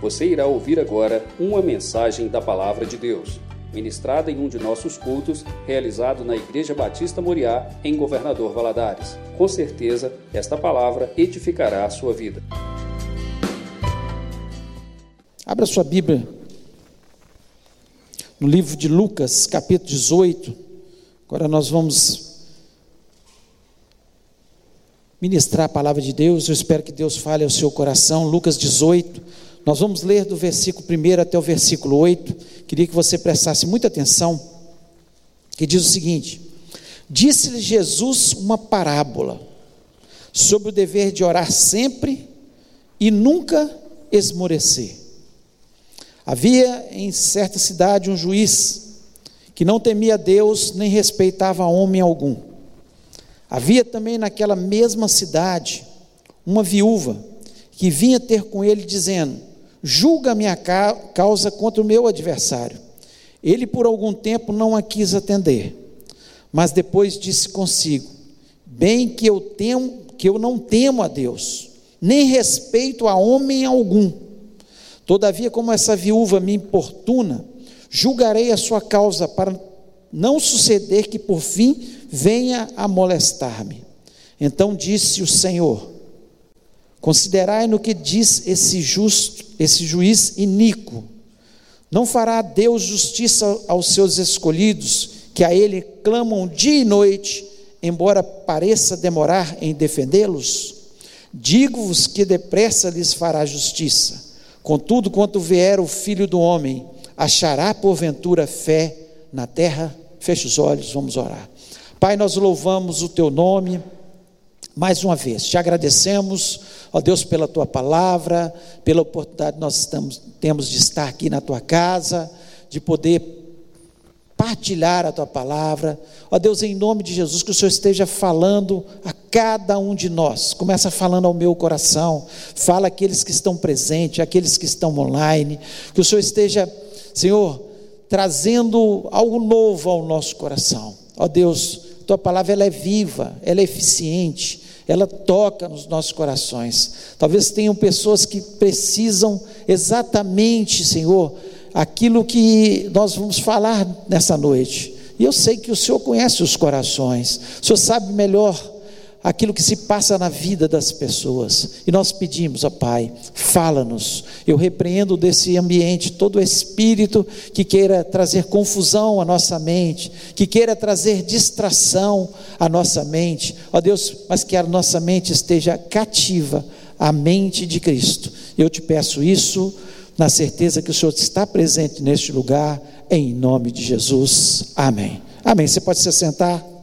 Você irá ouvir agora uma mensagem da Palavra de Deus, ministrada em um de nossos cultos, realizado na Igreja Batista Moriá, em Governador Valadares. Com certeza, esta palavra edificará a sua vida. Abra sua Bíblia no livro de Lucas, capítulo 18. Agora nós vamos ministrar a palavra de Deus. Eu espero que Deus fale ao seu coração. Lucas 18. Nós vamos ler do versículo 1 até o versículo 8. Queria que você prestasse muita atenção. Que diz o seguinte: Disse-lhe Jesus uma parábola sobre o dever de orar sempre e nunca esmorecer. Havia em certa cidade um juiz que não temia Deus nem respeitava homem algum. Havia também naquela mesma cidade uma viúva que vinha ter com ele dizendo: Julga a minha causa contra o meu adversário. Ele por algum tempo não a quis atender, mas depois disse consigo: Bem que eu temo, que eu não temo a Deus, nem respeito a homem algum. Todavia, como essa viúva me importuna, julgarei a sua causa para não suceder que por fim venha a molestar-me. Então disse o Senhor: Considerai no que diz esse justo, esse juiz iníquo. Não fará Deus justiça aos seus escolhidos, que a ele clamam dia e noite, embora pareça demorar em defendê-los? Digo-vos que depressa lhes fará justiça. Contudo, quanto vier o filho do homem, achará porventura fé na terra? Feche os olhos, vamos orar. Pai, nós louvamos o teu nome mais uma vez, te agradecemos, ó Deus, pela tua palavra, pela oportunidade nós estamos, temos de estar aqui na tua casa, de poder partilhar a tua palavra. Ó Deus, em nome de Jesus, que o Senhor esteja falando a cada um de nós. Começa falando ao meu coração, fala aqueles que estão presentes, aqueles que estão online, que o Senhor esteja, Senhor, trazendo algo novo ao nosso coração. Ó Deus, tua palavra ela é viva, ela é eficiente, ela toca nos nossos corações. Talvez tenham pessoas que precisam exatamente, Senhor, aquilo que nós vamos falar nessa noite. E eu sei que o Senhor conhece os corações, o Senhor sabe melhor aquilo que se passa na vida das pessoas. E nós pedimos, ó Pai, fala-nos. Eu repreendo desse ambiente todo espírito que queira trazer confusão à nossa mente, que queira trazer distração à nossa mente. Ó Deus, mas que a nossa mente esteja cativa à mente de Cristo. Eu te peço isso na certeza que o Senhor está presente neste lugar, em nome de Jesus. Amém. Amém. Você pode se sentar.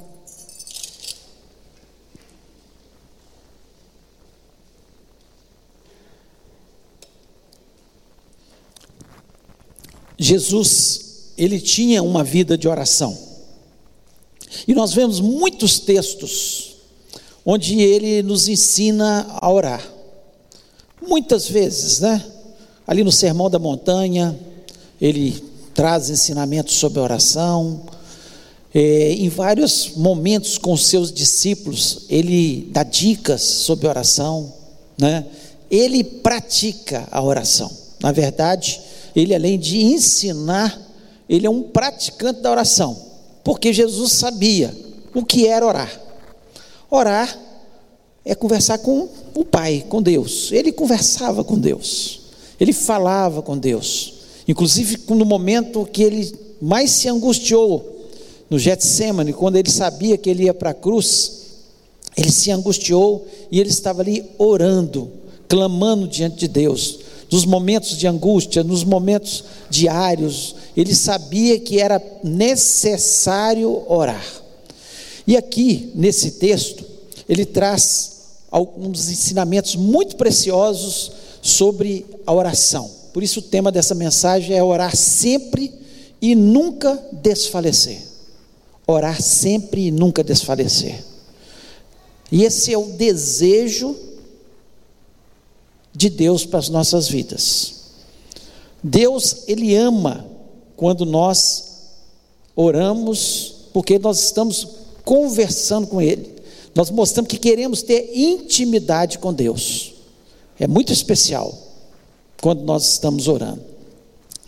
Jesus, ele tinha uma vida de oração. E nós vemos muitos textos onde ele nos ensina a orar. Muitas vezes, né? Ali no Sermão da Montanha, ele traz ensinamentos sobre oração. É, em vários momentos com seus discípulos, ele dá dicas sobre oração, né? Ele pratica a oração. Na verdade, ele além de ensinar, ele é um praticante da oração, porque Jesus sabia o que era orar. Orar é conversar com o Pai, com Deus. Ele conversava com Deus, ele falava com Deus. Inclusive no momento que ele mais se angustiou, no Getsemane, quando ele sabia que ele ia para a cruz, ele se angustiou e ele estava ali orando, clamando diante de Deus nos momentos de angústia, nos momentos diários, ele sabia que era necessário orar. E aqui, nesse texto, ele traz alguns ensinamentos muito preciosos sobre a oração. Por isso, o tema dessa mensagem é orar sempre e nunca desfalecer. Orar sempre e nunca desfalecer. E esse é o desejo de Deus para as nossas vidas. Deus, Ele ama quando nós oramos, porque nós estamos conversando com Ele. Nós mostramos que queremos ter intimidade com Deus. É muito especial quando nós estamos orando.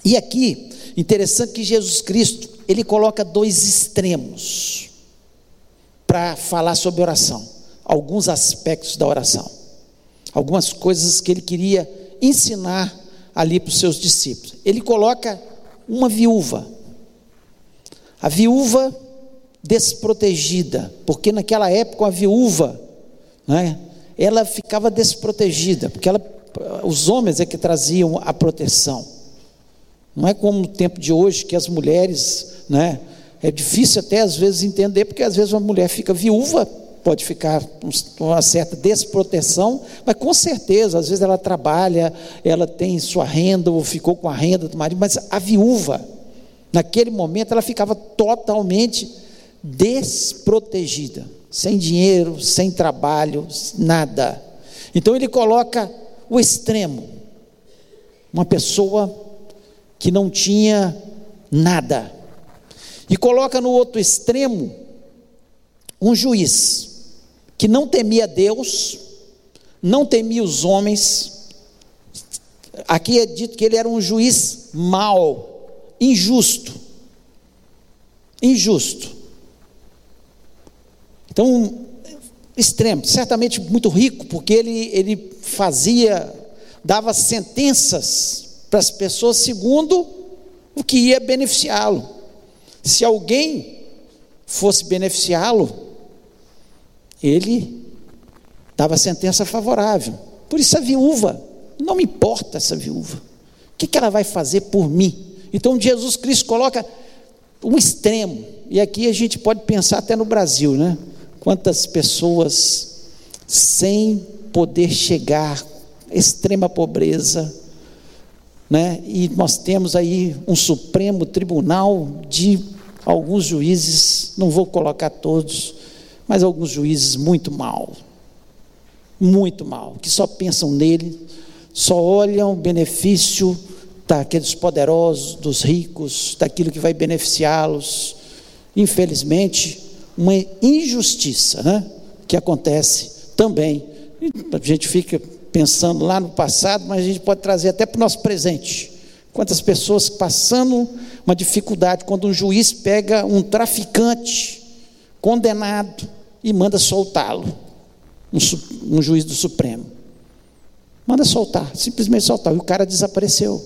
E aqui, interessante que Jesus Cristo, ele coloca dois extremos para falar sobre oração, alguns aspectos da oração, algumas coisas que ele queria ensinar ali para os seus discípulos. Ele coloca uma viúva, a viúva desprotegida, porque naquela época a viúva, né, ela ficava desprotegida, porque ela, os homens é que traziam a proteção. Não é como no tempo de hoje que as mulheres, né, é difícil até às vezes entender, porque às vezes uma mulher fica viúva, pode ficar com uma certa desproteção, mas com certeza, às vezes ela trabalha, ela tem sua renda, ou ficou com a renda do marido, mas a viúva, naquele momento, ela ficava totalmente desprotegida, sem dinheiro, sem trabalho, nada. Então ele coloca o extremo, uma pessoa que não tinha nada, e coloca no outro extremo um juiz que não temia Deus, não temia os homens. Aqui é dito que ele era um juiz mau, injusto. Injusto. Então, extremo, certamente muito rico, porque ele, ele fazia, dava sentenças para as pessoas segundo o que ia beneficiá-lo. Se alguém fosse beneficiá-lo, ele dava sentença favorável. Por isso a viúva, não me importa essa viúva. O que, que ela vai fazer por mim? Então Jesus Cristo coloca um extremo, e aqui a gente pode pensar até no Brasil, né? Quantas pessoas sem poder chegar, extrema pobreza, né? E nós temos aí um Supremo Tribunal de alguns juízes, não vou colocar todos, mas alguns juízes muito mal, muito mal, que só pensam nele, só olham o benefício daqueles poderosos, dos ricos, daquilo que vai beneficiá-los. Infelizmente, uma injustiça né, que acontece também. A gente fica pensando lá no passado, mas a gente pode trazer até para o nosso presente. Quantas pessoas passando uma dificuldade quando um juiz pega um traficante condenado e manda soltá-lo, um, um, juiz do Supremo. Manda soltar, simplesmente soltar, e o cara desapareceu.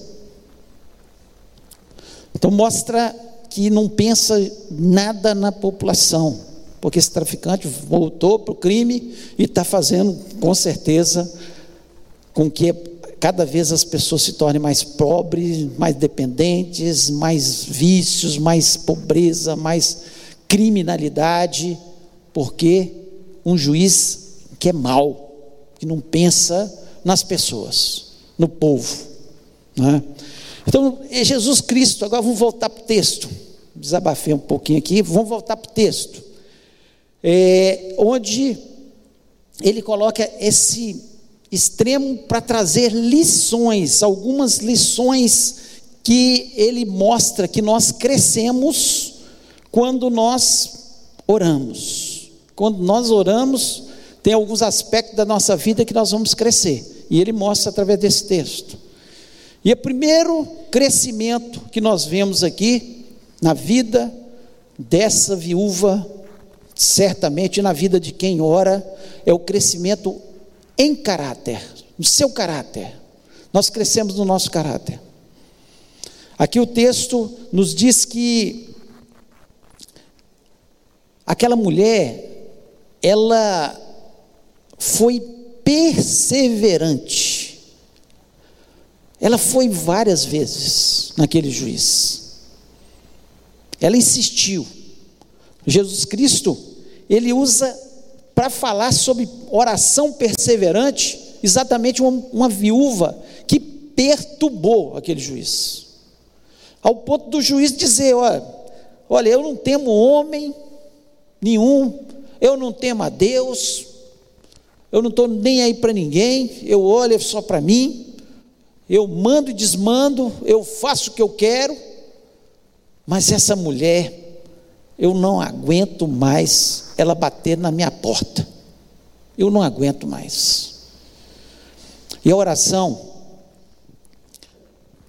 Então mostra que não pensa nada na população, porque esse traficante voltou para o crime e está fazendo, com certeza, com que cada vez as pessoas se tornem mais pobres, mais dependentes, mais vícios, mais pobreza, mais criminalidade, porque um juiz que é mau, que não pensa nas pessoas, no povo. Né? Então, é Jesus Cristo, agora vamos voltar para o texto. Desabafei um pouquinho aqui, vamos voltar para o texto. É, onde ele coloca esse extremo para trazer lições, algumas lições que ele mostra que nós crescemos quando nós oramos. Quando nós oramos, tem alguns aspectos da nossa vida que nós vamos crescer, e ele mostra através desse texto. E o primeiro crescimento que nós vemos aqui na vida dessa viúva, certamente na vida de quem ora, é o crescimento em caráter, no seu caráter. Nós crescemos no nosso caráter. Aqui o texto nos diz que aquela mulher, ela foi perseverante. Ela foi várias vezes naquele juiz. Ela insistiu. Jesus Cristo, ele usa para falar sobre oração perseverante, exatamente uma, uma viúva que perturbou aquele juiz. Ao ponto do juiz dizer: olha, olha, eu não temo homem nenhum, eu não temo a Deus, eu não estou nem aí para ninguém, eu olho só para mim, eu mando e desmando, eu faço o que eu quero, mas essa mulher eu não aguento mais ela bater na minha porta. Eu não aguento mais. E a oração,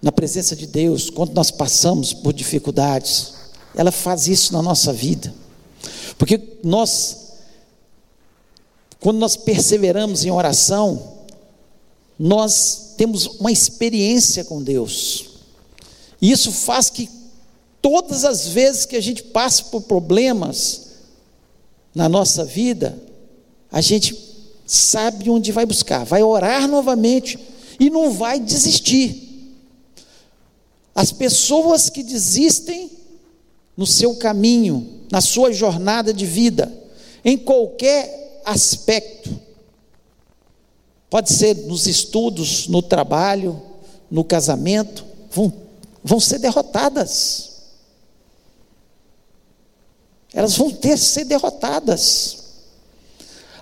na presença de Deus, quando nós passamos por dificuldades, ela faz isso na nossa vida. Porque nós, quando nós perseveramos em oração, nós temos uma experiência com Deus. E isso faz que todas as vezes que a gente passa por problemas na nossa vida, a gente sabe onde vai buscar, vai orar novamente e não vai desistir. As pessoas que desistem no seu caminho, na sua jornada de vida, em qualquer aspecto, pode ser nos estudos, no trabalho, no casamento, vão, vão ser derrotadas. Elas vão ter ser derrotadas.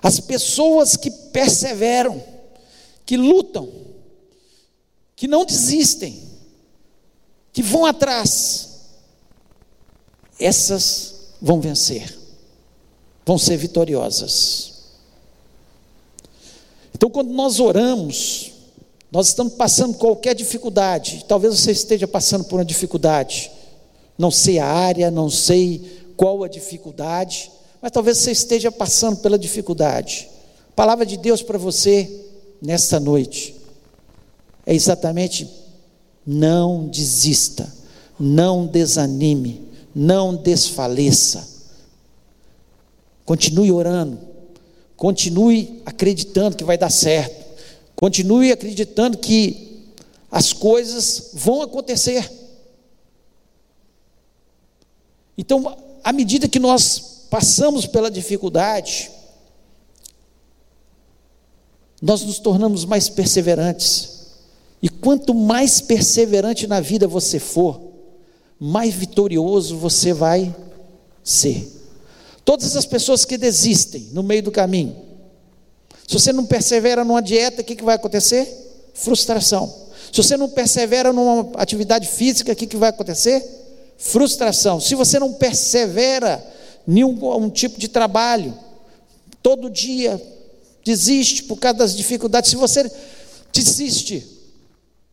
As pessoas que perseveram, que lutam, que não desistem, que vão atrás, essas vão vencer, vão ser vitoriosas. Então, quando nós oramos, nós estamos passando qualquer dificuldade, talvez você esteja passando por uma dificuldade, não sei a área, não sei qual a dificuldade, mas talvez você esteja passando pela dificuldade. A palavra de Deus para você nesta noite é exatamente não desista, não desanime, não desfaleça. Continue orando, continue acreditando que vai dar certo, continue acreditando que as coisas vão acontecer. Então, à medida que nós passamos pela dificuldade, nós nos tornamos mais perseverantes. E quanto mais perseverante na vida você for, mais vitorioso você vai ser. Todas as pessoas que desistem no meio do caminho, se você não persevera numa dieta, o que, que vai acontecer? Frustração. Se você não persevera numa atividade física, o que, que vai acontecer? Frustração. Se você não persevera em nenhum um tipo de trabalho, todo dia desiste por causa das dificuldades. Se você desiste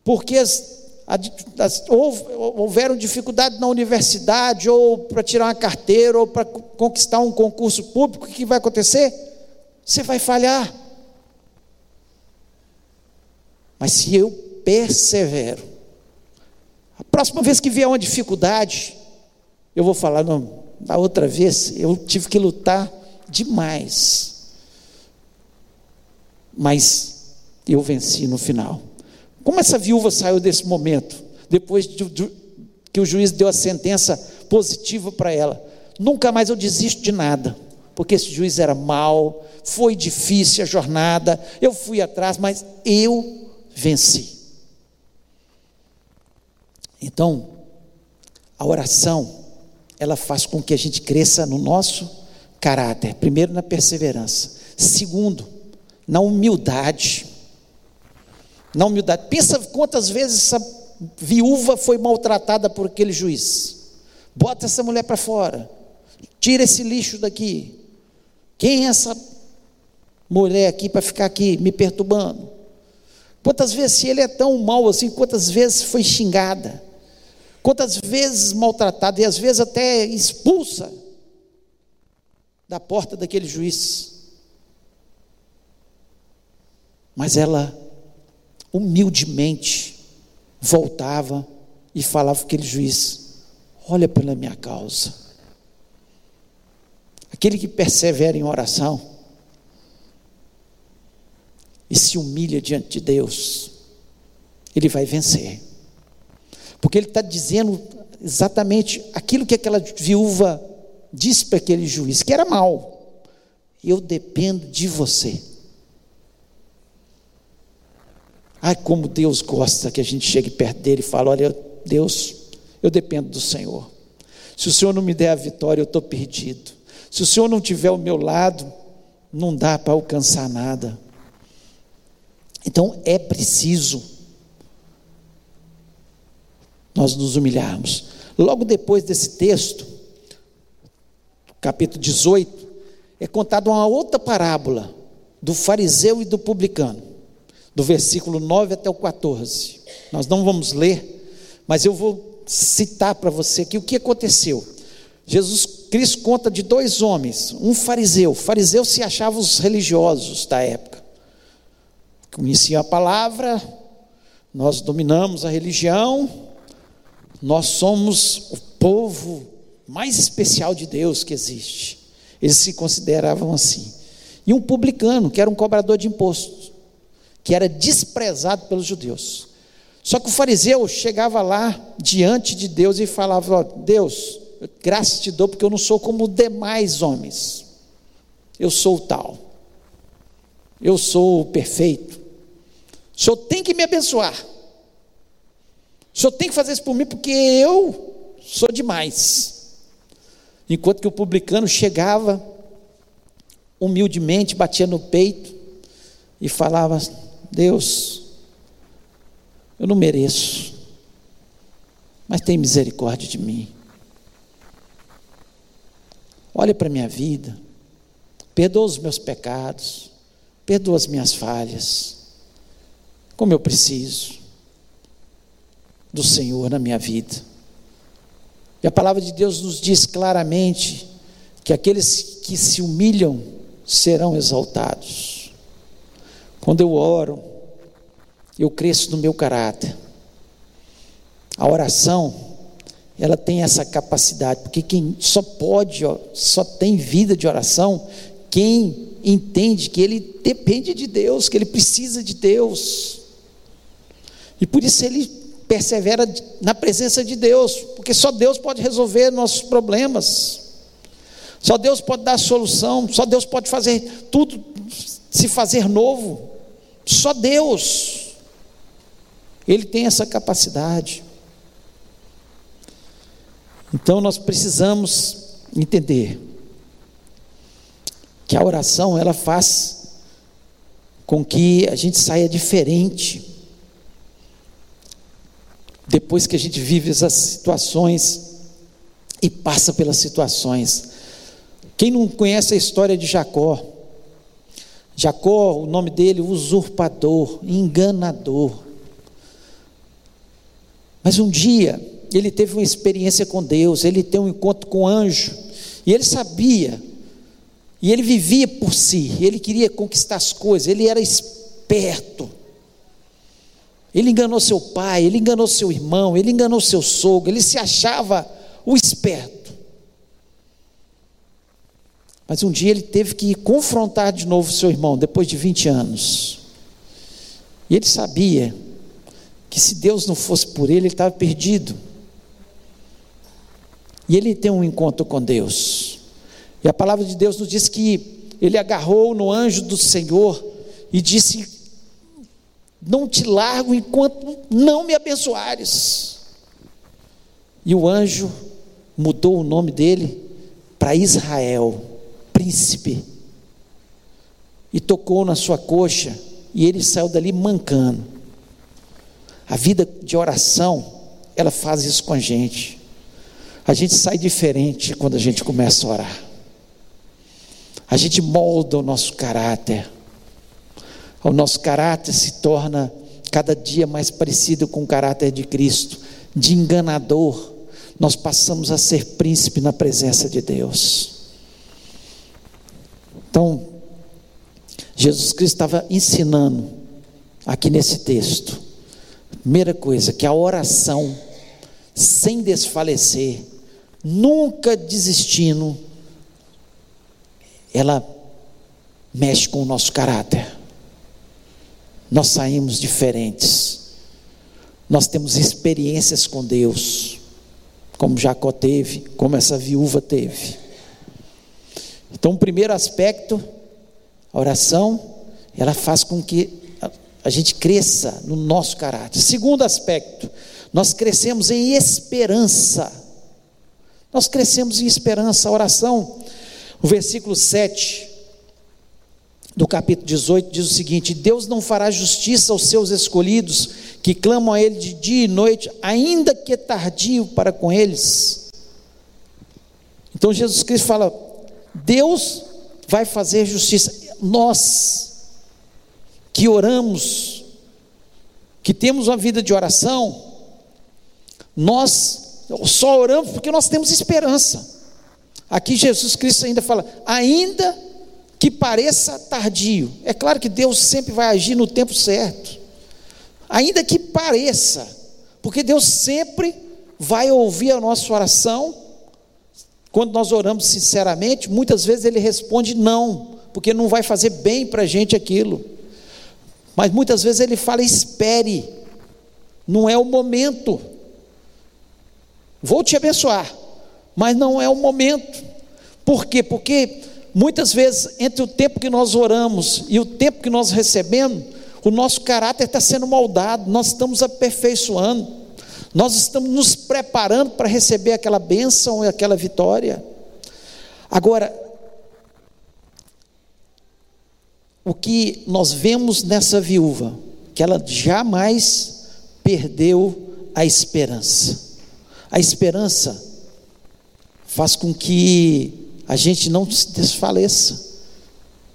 porque as, as, houveram dificuldade na universidade, ou para tirar uma carteira, ou para conquistar um concurso público, o que vai acontecer? Você vai falhar. Mas se eu persevero, a próxima vez que vier uma dificuldade, eu vou falar, não, da outra vez eu tive que lutar demais. Mas eu venci no final. Como essa viúva saiu desse momento, depois de, de, que o juiz deu a sentença positiva para ela? Nunca mais eu desisto de nada, porque esse juiz era mau, foi difícil a jornada, eu fui atrás, mas eu venci. Então, a oração, ela faz com que a gente cresça no nosso caráter, primeiro na perseverança, segundo, na humildade na humildade. Pensa quantas vezes essa viúva foi maltratada por aquele juiz. Bota essa mulher para fora. Tira esse lixo daqui. Quem é essa mulher aqui para ficar aqui me perturbando? Quantas vezes, se ele é tão mal assim, quantas vezes foi xingada? Quantas vezes maltratada e às vezes até expulsa da porta daquele juiz? Mas ela humildemente voltava e falava aquele juiz: Olha pela minha causa. Aquele que persevera em oração e se humilha diante de Deus, ele vai vencer. Porque ele está dizendo exatamente aquilo que aquela viúva disse para aquele juiz, que era mal. Eu dependo de você. Ai, como Deus gosta que a gente chegue perto dele e fale: Olha, Deus, eu dependo do Senhor. Se o Senhor não me der a vitória, eu estou perdido. Se o Senhor não tiver ao meu lado, não dá para alcançar nada. Então é preciso nós nos humilharmos. Logo depois desse texto, capítulo 18, é contada uma outra parábola do fariseu e do publicano do versículo 9 até o 14. Nós não vamos ler, Mas eu vou citar para você aqui o que aconteceu. Jesus Cristo conta de dois homens, um fariseu. O fariseu se achava os religiosos da época. Conheciam a palavra, nós dominamos a religião, nós somos o povo mais especial de Deus que existe. Eles se consideravam assim. E um publicano, que era um cobrador de impostos, que era desprezado pelos judeus. Só que o fariseu chegava lá diante de Deus e falava: Deus, graças te dou porque eu não sou como demais homens. Eu sou o tal. Eu sou o perfeito. O Senhor tem que me abençoar. O Senhor tem que fazer isso por mim porque eu sou demais. Enquanto que o publicano chegava humildemente, batia no peito e falava: Deus, eu não mereço, mas tem misericórdia de mim. Olha para a minha vida, perdoa os meus pecados, perdoa as minhas falhas, como eu preciso do Senhor na minha vida. E a palavra de Deus nos diz claramente que aqueles que se humilham serão exaltados. Quando eu oro, eu cresço no meu caráter. A oração, ela tem essa capacidade, porque quem só pode, só tem vida de oração, quem entende que ele depende de Deus, que ele precisa de Deus. E por isso ele persevera na presença de Deus, porque só Deus pode resolver nossos problemas. Só Deus pode dar a solução, só Deus pode fazer tudo se fazer novo. Só Deus. Ele tem essa capacidade. Então nós precisamos entender que a oração ela faz com que a gente saia diferente depois que a gente vive essas situações e passa pelas situações. Quem não conhece a história de Jacó? Jacó, o nome dele, usurpador, enganador. Mas um dia ele teve uma experiência com Deus, ele teve um encontro com o anjo, e ele sabia, e ele vivia por si, ele queria conquistar as coisas, ele era esperto. Ele enganou seu pai, ele enganou seu irmão, ele enganou seu sogro, ele se achava o esperto. Mas um dia ele teve que confrontar de novo seu irmão, depois de 20 anos. E ele sabia que se Deus não fosse por ele, ele estava perdido. E ele tem um encontro com Deus. E a palavra de Deus nos diz que ele agarrou no anjo do Senhor e disse: não te largo enquanto não me abençoares. E o anjo mudou o nome dele para Israel, príncipe, e tocou na sua coxa, e ele saiu dali mancando. A vida de oração, ela faz isso com a gente. A gente sai diferente quando a gente começa a orar. A gente molda o nosso caráter o nosso caráter se torna cada dia mais parecido com o caráter de Cristo, de enganador, nós passamos a ser príncipe na presença de Deus. Então, Jesus Cristo estava ensinando aqui nesse texto. Primeira coisa, que a oração, sem desfalecer, nunca desistindo, ela mexe com o nosso caráter nós saímos diferentes. Nós temos experiências com Deus, como Jacó teve, como essa viúva teve. Então, o primeiro aspecto, a oração, ela faz com que a gente cresça no nosso caráter. Segundo aspecto, nós crescemos em esperança. Nós crescemos em esperança. A oração, o versículo 7 do capítulo 18 diz o seguinte: Deus não fará justiça aos seus escolhidos, que clamam a Ele de dia e noite, ainda que tardio para com eles. Então Jesus Cristo fala: Deus vai fazer justiça. Nós que oramos, que temos uma vida de oração, Nós só oramos porque nós temos esperança. Aqui Jesus Cristo ainda fala: ainda que pareça tardio. É claro que Deus sempre vai agir no tempo certo. Ainda que pareça, porque Deus sempre vai ouvir a nossa oração. Quando nós oramos sinceramente, muitas vezes Ele responde não, porque não vai fazer bem para a gente aquilo. Mas muitas vezes Ele fala: espere, não é o momento. Vou te abençoar, mas não é o momento. Por quê? Porque muitas vezes, entre o tempo que nós oramos e o tempo que nós recebemos, o nosso caráter está sendo moldado, nós estamos aperfeiçoando, nós estamos nos preparando para receber aquela bênção e aquela vitória. Agora, o que nós vemos nessa viúva, que ela jamais perdeu a esperança. A esperança faz com que a gente não se desfaleça.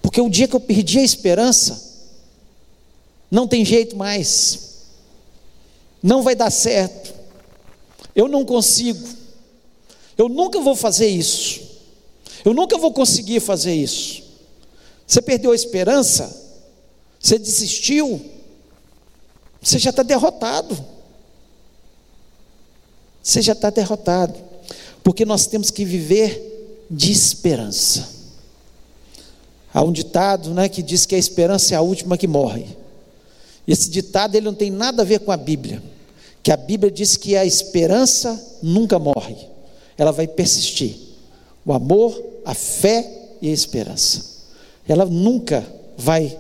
Porque o dia que eu perdi a esperança, não tem jeito mais, não vai dar certo, eu não consigo, eu nunca vou fazer isso, eu nunca vou conseguir fazer isso. Você perdeu a esperança, você desistiu, você já está derrotado. Você já está derrotado, porque nós temos que viver de esperança. Há um ditado né, que diz que a esperança é a última que morre. Esse ditado ele não tem nada a ver com a Bíblia, que a Bíblia diz que a esperança nunca morre, ela vai persistir. O amor, a fé e a esperança. Ela nunca vai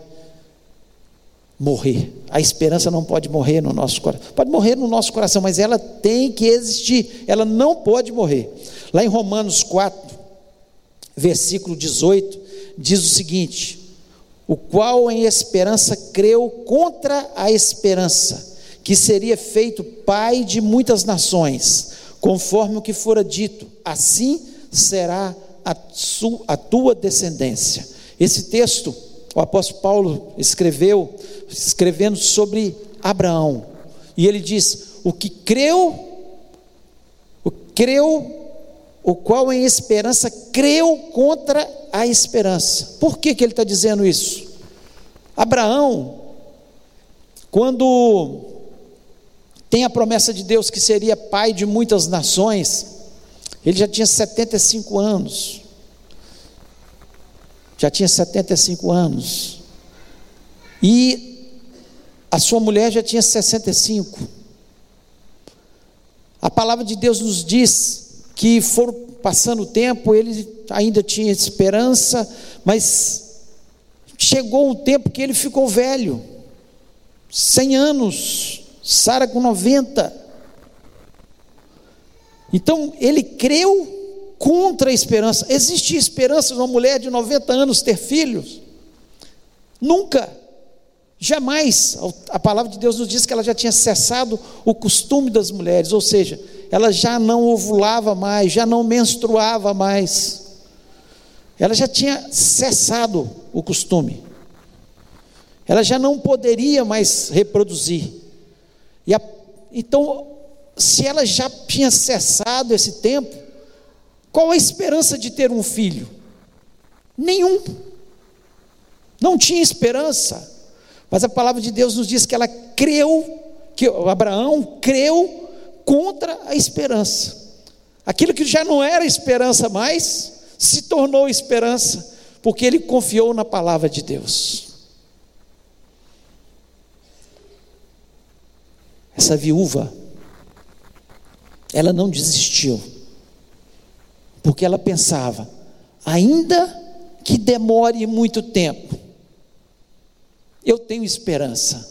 morrer. A esperança não pode morrer no nosso coração. Pode morrer no nosso coração, mas ela tem que existir. Ela não pode morrer. Lá em Romanos 4, versículo 18, diz o seguinte: O qual em esperança creu contra a esperança, que seria feito pai de muitas nações, conforme o que fora dito, assim será a, a tua descendência. Esse texto o apóstolo Paulo escreveu, escrevendo sobre Abraão, e ele diz: O que creu, o creu, o qual em esperança creu contra a esperança. Por que, que ele está dizendo isso? Abraão, quando tem a promessa de Deus que seria pai de muitas nações, ele já tinha 75 anos já tinha 75 anos. E a sua mulher já tinha 65. A palavra de Deus nos diz que foram passando o tempo, ele ainda tinha esperança, mas chegou um tempo que ele ficou velho 100 anos, Sara com 90. Então ele creu contra a esperança. Existe esperança de uma mulher de 90 anos ter filhos? Nunca, jamais. A palavra de Deus nos diz que ela já tinha cessado o costume das mulheres, ou seja, ela já não ovulava mais, já não menstruava mais. Ela já tinha cessado o costume. Ela já não poderia mais reproduzir. E a, então, se ela já tinha cessado esse tempo, qual a esperança de ter um filho? Nenhum. Não tinha esperança. Mas a palavra de Deus nos diz que ela creu, que Abraão creu contra a esperança. Aquilo que já não era esperança mais, se tornou esperança, porque ele confiou na palavra de Deus. Essa viúva, ela não desistiu porque ela pensava, ainda que demore muito tempo, eu tenho esperança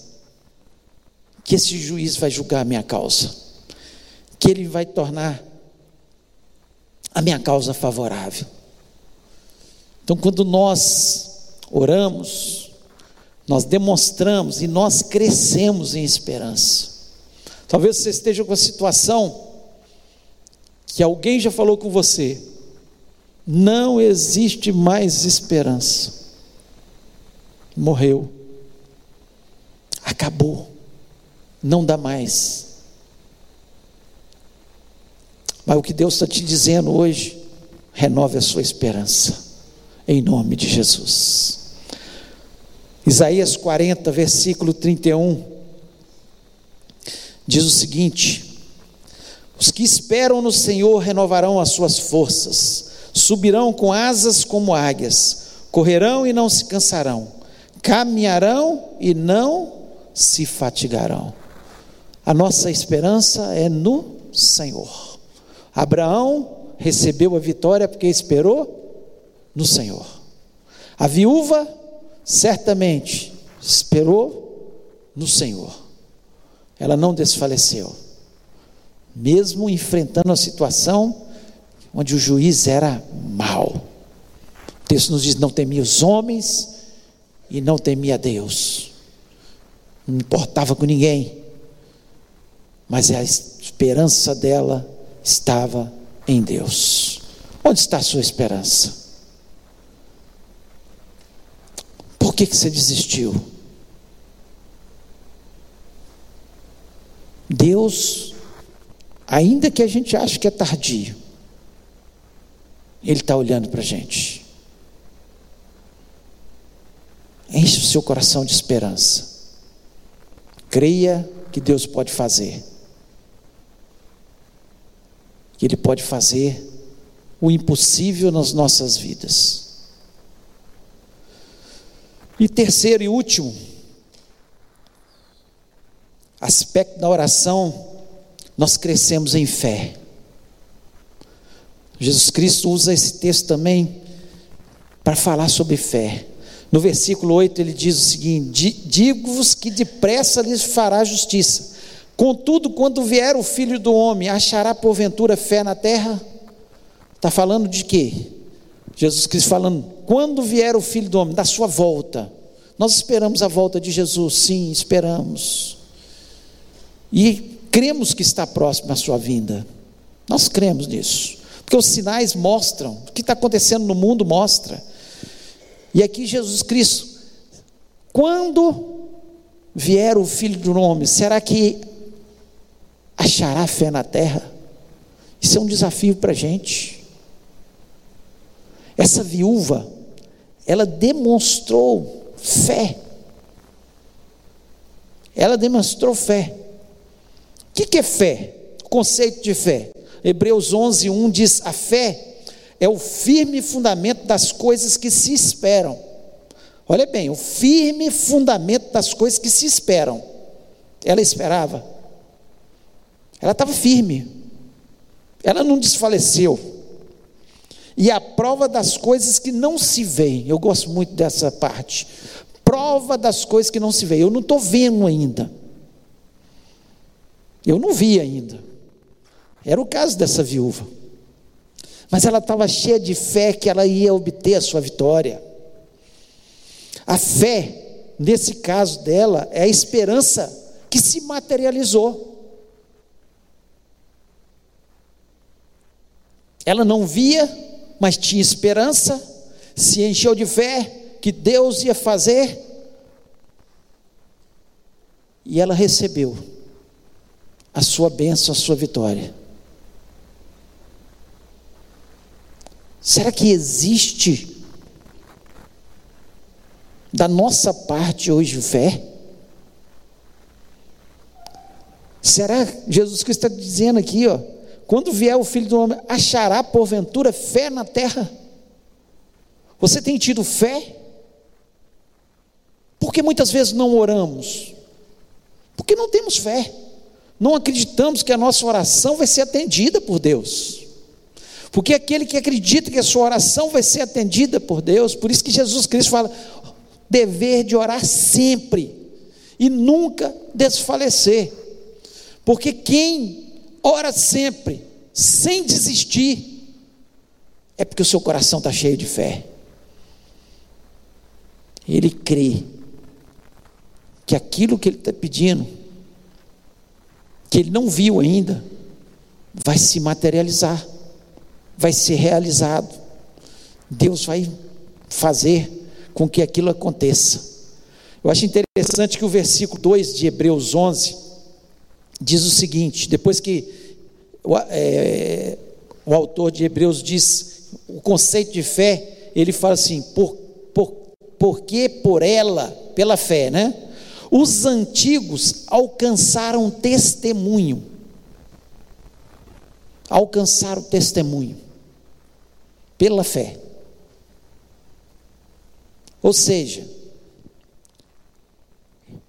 que esse juiz vai julgar a minha causa, que ele vai tornar a minha causa favorável. Então, quando nós oramos, nós demonstramos e nós crescemos em esperança. Talvez você esteja com a situação que alguém já falou com você, não existe mais esperança. Morreu. Acabou. Não dá mais. Mas o que Deus está te dizendo hoje, renove a sua esperança, em nome de Jesus. Isaías 40, versículo 31, diz o seguinte: Os que esperam no Senhor renovarão as suas forças, subirão com asas como águias, correrão e não se cansarão, caminharão e não se fatigarão. A nossa esperança é no Senhor. Abraão recebeu a vitória porque esperou no Senhor. A viúva certamente esperou no Senhor. Ela não desfaleceu, mesmo enfrentando a situação onde o juiz era mau. O texto nos diz: não temia os homens e não temia Deus, não importava com ninguém, mas a esperança dela estava em Deus. Onde está a sua esperança? Por que, que você desistiu? Deus, ainda que a gente ache que é tardio, Ele está olhando para a gente. Enche o seu coração de esperança. Creia que Deus pode fazer. Que Ele pode fazer o impossível nas nossas vidas. E terceiro e último, aspecto da oração, nós crescemos em fé. Jesus Cristo usa esse texto também para falar sobre fé. No versículo 8 ele diz o seguinte: Digo-vos que depressa lhes fará justiça. Contudo, quando vier o filho do homem, achará porventura fé na terra? Está falando de quê? Jesus Cristo falando, quando vier o filho do homem, da sua volta. Nós esperamos a volta de Jesus, sim, esperamos. E cremos que está próximo a sua vinda. Nós cremos nisso. Porque os sinais mostram, o que está acontecendo no mundo mostra. E aqui Jesus Cristo, quando vier o Filho do Homem, será que achará fé na terra? Isso é um desafio para a gente. Essa viúva, ela demonstrou fé. Ela demonstrou fé. O que, que é fé? O conceito de fé. Hebreus 11, 1 diz: a fé é o firme fundamento das coisas que se esperam. Olha bem, o firme fundamento das coisas que se esperam. Ela esperava. Ela estava firme. Ela não desfaleceu. E a prova das coisas que não se veem. Eu gosto muito dessa parte. Prova das coisas que não se veem. Eu não estou vendo ainda. Eu não vi ainda. Era o caso dessa viúva. Mas ela estava cheia de fé que ela ia obter a sua vitória. A fé, nesse caso dela, é a esperança que se materializou. Ela não via, mas tinha esperança, se encheu de fé que Deus ia fazer, e ela recebeu a sua bênção, a sua vitória. Será que existe da nossa parte hoje fé? Será Jesus Cristo está dizendo aqui, ó, quando vier o Filho do Homem, achará porventura fé na terra? Você tem tido fé? Por que muitas vezes não oramos? Porque não temos fé não acreditamos que a nossa oração vai ser atendida por Deus. Porque aquele que acredita que a sua oração vai ser atendida por Deus, por isso que Jesus Cristo fala: dever de orar sempre e nunca desfalecer. Porque quem ora sempre, sem desistir, é porque o seu coração está cheio de fé. Ele crê que aquilo que ele está pedindo que ele não viu ainda, vai se materializar, vai ser realizado. Deus vai fazer com que aquilo aconteça. Eu acho interessante que o versículo 2 de Hebreus 11 diz o seguinte: depois que o, é, o autor de Hebreus diz, o conceito de fé, ele fala assim, por, por, porque por ela, pela fé, né? Os antigos alcançaram testemunho. Alcançaram testemunho. Pela fé. Ou seja,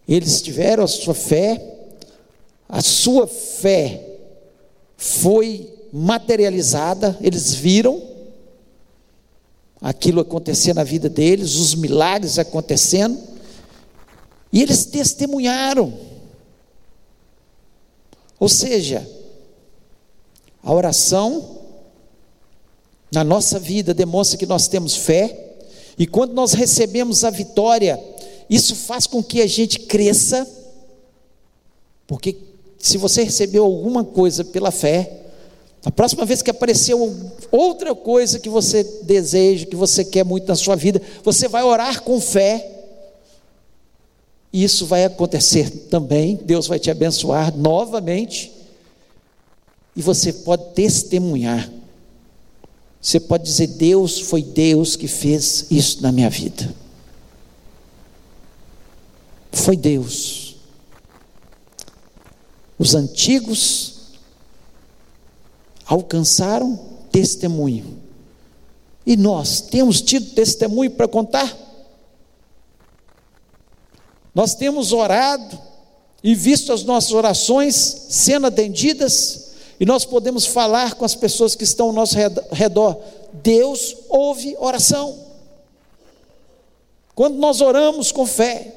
eles tiveram a sua fé, a sua fé foi materializada, eles viram aquilo acontecer na vida deles, os milagres acontecendo, e eles testemunharam. Ou seja, a oração na nossa vida demonstra que nós temos fé, e quando nós recebemos a vitória, isso faz com que a gente cresça, porque se você recebeu alguma coisa pela fé, a próxima vez que apareceu outra coisa que você deseja, que você quer muito na sua vida, você vai orar com fé. Isso vai acontecer também. Deus vai te abençoar novamente. E você pode testemunhar. Você pode dizer: Deus foi Deus que fez isso na minha vida. Foi Deus. Os antigos alcançaram testemunho. E nós temos tido testemunho para contar? Nós temos orado e visto as nossas orações sendo atendidas, e nós podemos falar com as pessoas que estão ao nosso redor: Deus ouve oração. Quando nós oramos com fé,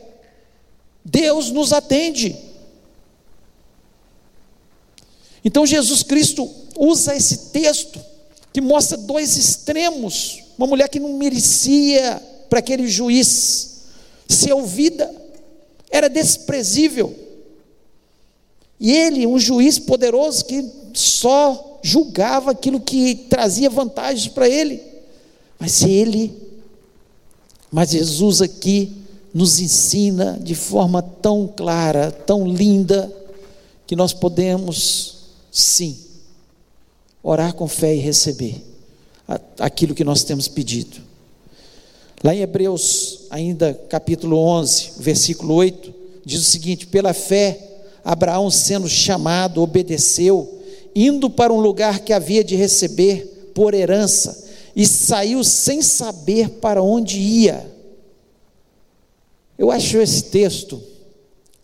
Deus nos atende. Então Jesus Cristo usa esse texto que mostra dois extremos. Uma mulher que não merecia para aquele juiz ser ouvida, era desprezível. E ele, um juiz poderoso que só julgava aquilo que trazia vantagens para ele. Mas ele, mas Jesus aqui nos ensina de forma tão clara, tão linda, que nós podemos, sim, orar com fé e receber aquilo que nós temos pedido. Lá em Hebreus, ainda capítulo 11, versículo 8, diz o seguinte: Pela fé, Abraão, sendo chamado, obedeceu, indo para um lugar que havia de receber por herança, e saiu sem saber para onde ia. Eu acho esse texto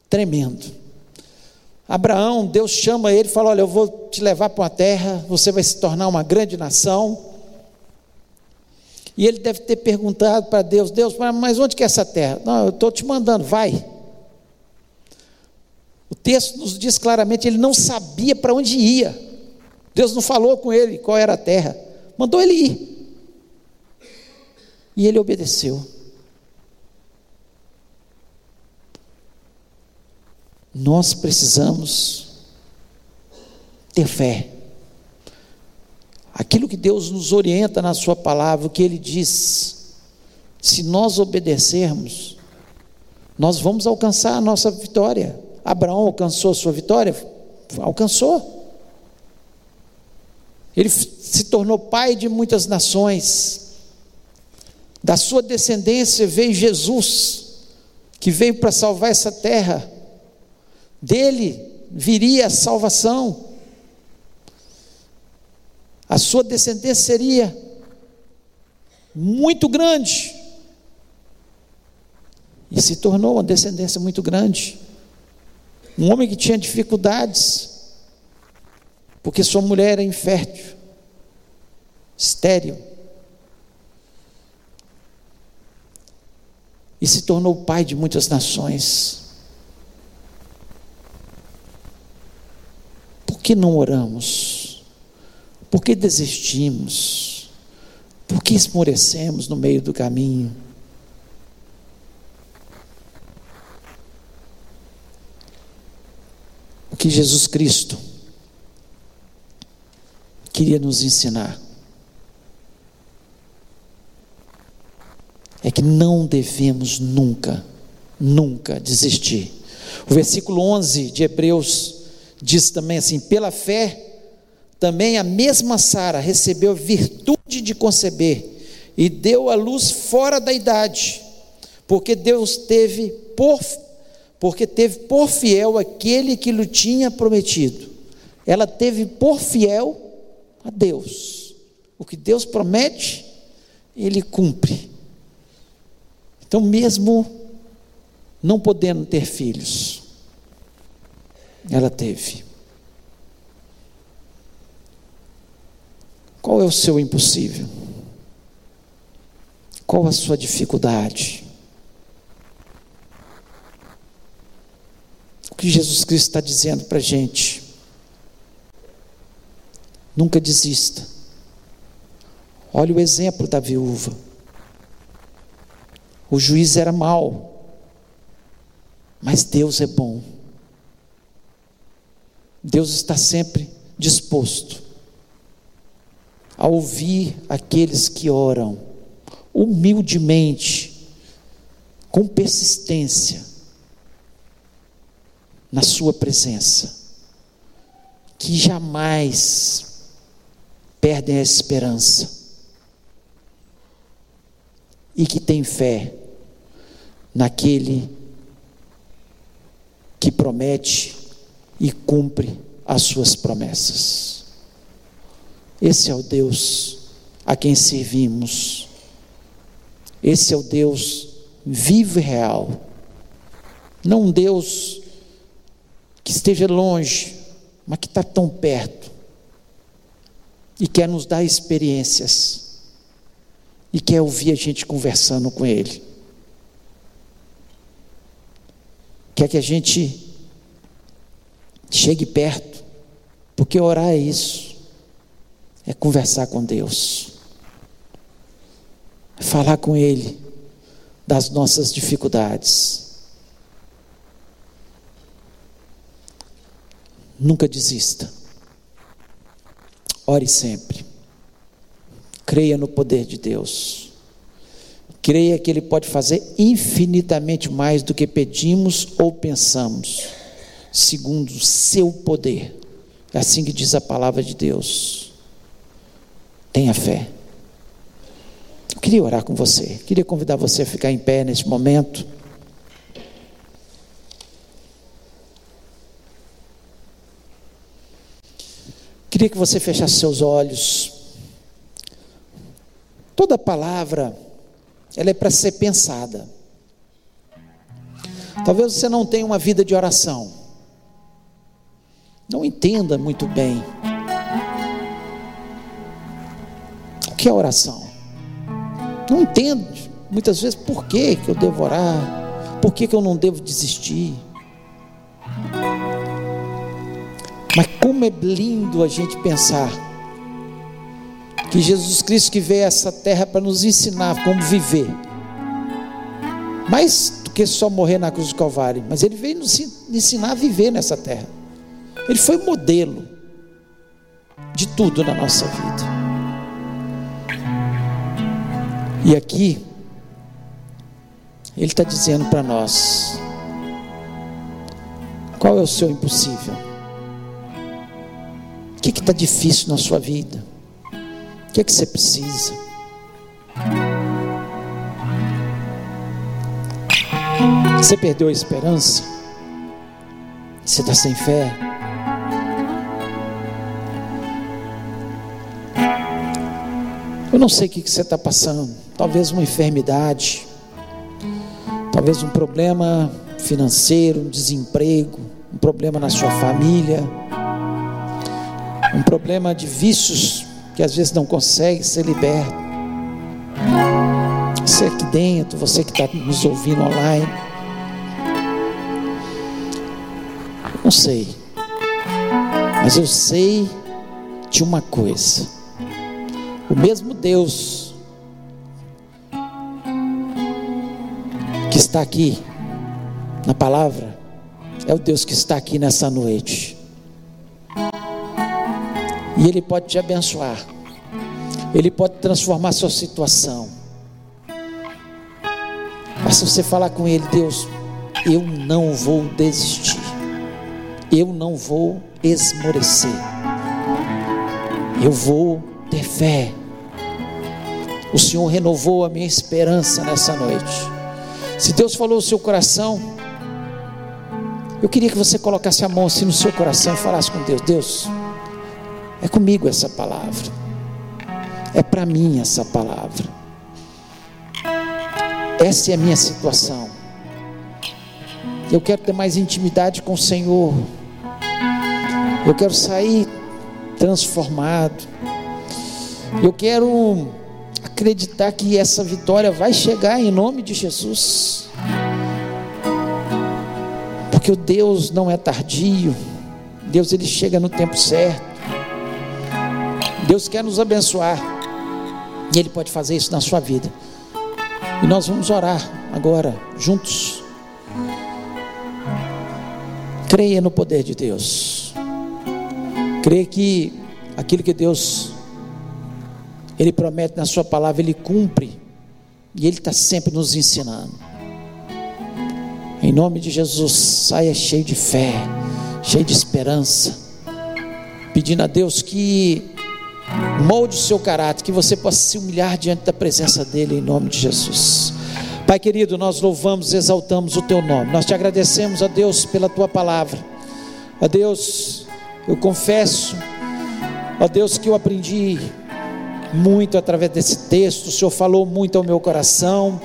tremendo. Abraão, Deus chama ele e fala: Olha, eu vou te levar para uma terra, você vai se tornar uma grande nação. E ele deve ter perguntado para Deus: Deus, mas onde que é essa terra? Não, eu estou te mandando, vai. O texto nos diz claramente: ele não sabia para onde ia. Deus não falou com ele qual era a terra, mandou ele ir. E ele obedeceu. Nós precisamos ter fé. Aquilo que Deus nos orienta na Sua palavra, o que Ele diz, se nós obedecermos, nós vamos alcançar a nossa vitória. Abraão alcançou a sua vitória? Alcançou. Ele se tornou pai de muitas nações. Da sua descendência veio Jesus, que veio para salvar essa terra dele viria a salvação, a sua descendência seria muito grande, e se tornou uma descendência muito grande. Um homem que tinha dificuldades, porque sua mulher era infértil, estéril, e se tornou pai de muitas nações. que não oramos? Por que desistimos? Por que esmorecemos no meio do caminho? O que Jesus Cristo queria nos ensinar é que não devemos nunca, nunca desistir. O versículo 11 de Hebreus diz também assim: pela fé, também a mesma Sara recebeu virtude de conceber e deu a luz fora da idade, porque Deus teve por porque teve por fiel aquele que lhe tinha prometido. Ela teve por fiel a Deus. O que Deus promete, ele cumpre. Então, mesmo não podendo ter filhos, ela teve. Qual é o seu impossível? Qual a sua dificuldade? O que Jesus Cristo está dizendo para a gente? Nunca desista. Olha o exemplo da viúva. O juiz era mau, mas Deus é bom. Deus está sempre disposto a ouvir aqueles que oram, humildemente, com persistência, na Sua presença, que jamais perdem a esperança e que têm fé naquele que promete e cumpre as suas promessas. Esse é o Deus a quem servimos. Esse é o Deus vivo e real. Não um Deus que esteja longe, mas que está tão perto e quer nos dar experiências e quer ouvir a gente conversando com Ele. Quer que a gente chegue perto, porque orar é isso é conversar com Deus, é falar com Ele das nossas dificuldades. Nunca desista. Ore sempre. Creia no poder de Deus. Creia que Ele pode fazer infinitamente mais do que pedimos ou pensamos, segundo o seu poder. É assim que diz a palavra de Deus. Tenha fé. Eu queria orar com você, queria convidar você a ficar em pé neste momento. Queria que você fechasse seus olhos. Toda palavra, ela é para ser pensada. Talvez você não tenha uma vida de oração. Não entenda muito bem que é oração? Não entendo muitas vezes por que, que eu devo orar, por que, que eu não devo desistir. Mas como é lindo a gente pensar que Jesus Cristo que veio a essa terra para nos ensinar como viver. Mais do que só morrer na cruz do Calvário, mas ele veio nos ensinar a viver nessa terra. Ele foi modelo de tudo na nossa vida. E aqui, Ele está dizendo para nós: qual é o seu impossível? O que está difícil na sua vida? O que é que você precisa? Você perdeu a esperança? Você está sem fé? Eu não sei o que você está passando talvez uma enfermidade, talvez um problema financeiro, um desemprego, um problema na sua família, um problema de vícios que às vezes não consegue ser liberto. Você aqui dentro, você que está nos ouvindo online, não sei, mas eu sei de uma coisa: o mesmo Deus está aqui na palavra é o Deus que está aqui nessa noite. E Ele pode te abençoar. Ele pode transformar sua situação. Basta você falar com Ele, Deus, eu não vou desistir. Eu não vou esmorecer. Eu vou ter fé. O Senhor renovou a minha esperança nessa noite. Se Deus falou o seu coração, eu queria que você colocasse a mão assim no seu coração e falasse com Deus: Deus, é comigo essa palavra, é para mim essa palavra, essa é a minha situação. Eu quero ter mais intimidade com o Senhor, eu quero sair transformado, eu quero acreditar que essa vitória vai chegar em nome de Jesus. Porque o Deus não é tardio. Deus ele chega no tempo certo. Deus quer nos abençoar. E ele pode fazer isso na sua vida. E nós vamos orar agora juntos. Creia no poder de Deus. Creia que aquilo que Deus ele promete na Sua palavra, Ele cumpre. E Ele está sempre nos ensinando. Em nome de Jesus, saia cheio de fé, cheio de esperança, pedindo a Deus que molde o seu caráter, que você possa se humilhar diante da presença dEle, em nome de Jesus. Pai querido, nós louvamos, exaltamos o Teu nome, nós te agradecemos, a Deus, pela Tua palavra. A Deus, eu confesso, a Deus, que eu aprendi muito através desse texto, o Senhor falou muito ao meu coração.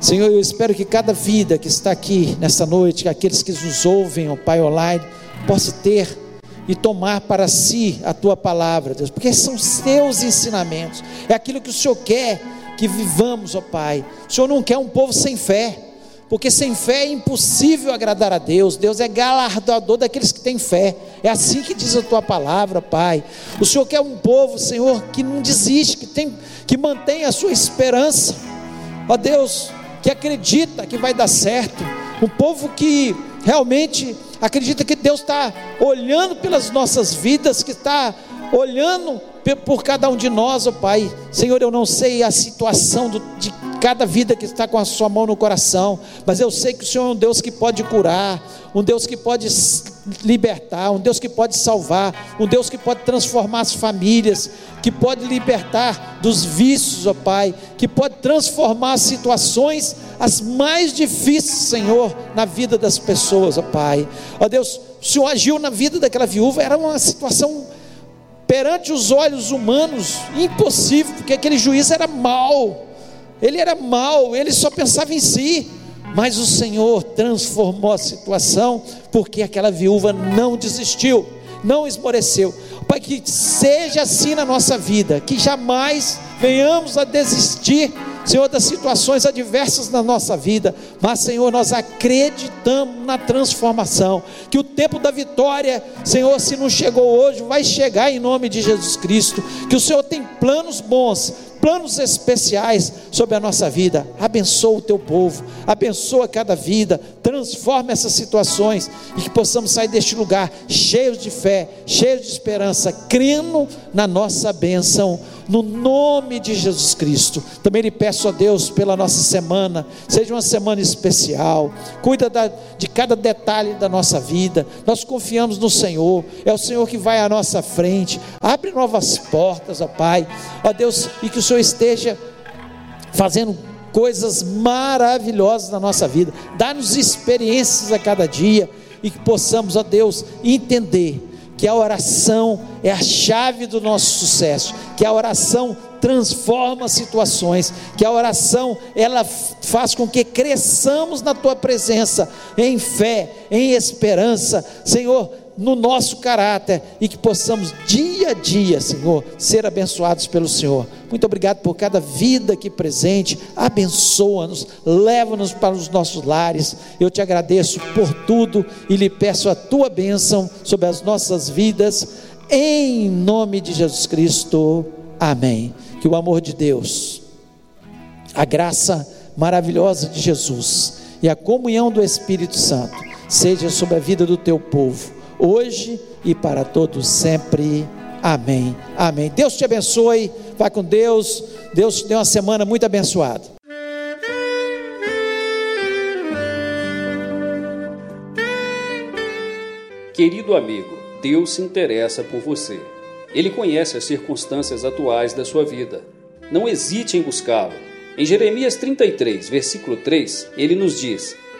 Senhor, eu espero que cada vida que está aqui nessa noite, que aqueles que nos ouvem, o Pai online, possa ter e tomar para si a tua palavra, Deus, porque são seus ensinamentos, é aquilo que o Senhor quer que vivamos, ó Pai. O Senhor não quer um povo sem fé, porque sem fé é impossível agradar a Deus. Deus é galardoador daqueles que têm fé. É assim que diz a tua palavra, Pai. O Senhor quer um povo, Senhor, que não desiste, que tem que mantém a sua esperança. Ó Deus, que acredita que vai dar certo. Um povo que realmente acredita que Deus está olhando pelas nossas vidas, que está olhando por cada um de nós, ó Pai. Senhor, eu não sei a situação do, de cada vida que está com a sua mão no coração, mas eu sei que o Senhor é um Deus que pode curar, um Deus que pode libertar, um Deus que pode salvar, um Deus que pode transformar as famílias, que pode libertar dos vícios, ó Pai, que pode transformar as situações as mais difíceis, Senhor, na vida das pessoas, ó Pai. Ó Deus, o Senhor agiu na vida daquela viúva, era uma situação perante os olhos humanos impossível, porque aquele juiz era mau ele era mau, ele só pensava em si. Mas o Senhor transformou a situação, porque aquela viúva não desistiu, não esmoreceu. Pai, que seja assim na nossa vida, que jamais venhamos a desistir Senhor, das situações adversas na nossa vida, mas, Senhor, nós acreditamos na transformação, que o tempo da vitória, Senhor, se não chegou hoje, vai chegar em nome de Jesus Cristo, que o Senhor tem planos bons, planos especiais sobre a nossa vida. Abençoa o teu povo, abençoa cada vida, transforma essas situações e que possamos sair deste lugar cheios de fé, cheios de esperança, crendo na nossa bênção no nome de Jesus Cristo. Também lhe peço a Deus pela nossa semana, seja uma semana especial, cuida da, de cada detalhe da nossa vida. Nós confiamos no Senhor, é o Senhor que vai à nossa frente, abre novas portas, ó Pai, ó Deus, e que o Senhor esteja fazendo coisas maravilhosas na nossa vida, dá-nos experiências a cada dia e que possamos, ó Deus, entender que a oração é a chave do nosso sucesso, que a oração transforma situações, que a oração ela faz com que cresçamos na tua presença em fé, em esperança. Senhor, no nosso caráter e que possamos dia a dia, Senhor, ser abençoados pelo Senhor. Muito obrigado por cada vida aqui presente. Abençoa-nos, leva-nos para os nossos lares. Eu te agradeço por tudo e lhe peço a tua bênção sobre as nossas vidas, em nome de Jesus Cristo. Amém. Que o amor de Deus, a graça maravilhosa de Jesus e a comunhão do Espírito Santo seja sobre a vida do teu povo hoje e para todos sempre. Amém. Amém. Deus te abençoe. Vai com Deus. Deus te dê uma semana muito abençoada. Querido amigo, Deus se interessa por você. Ele conhece as circunstâncias atuais da sua vida. Não hesite em buscá-lo. Em Jeremias 33, versículo 3, ele nos diz: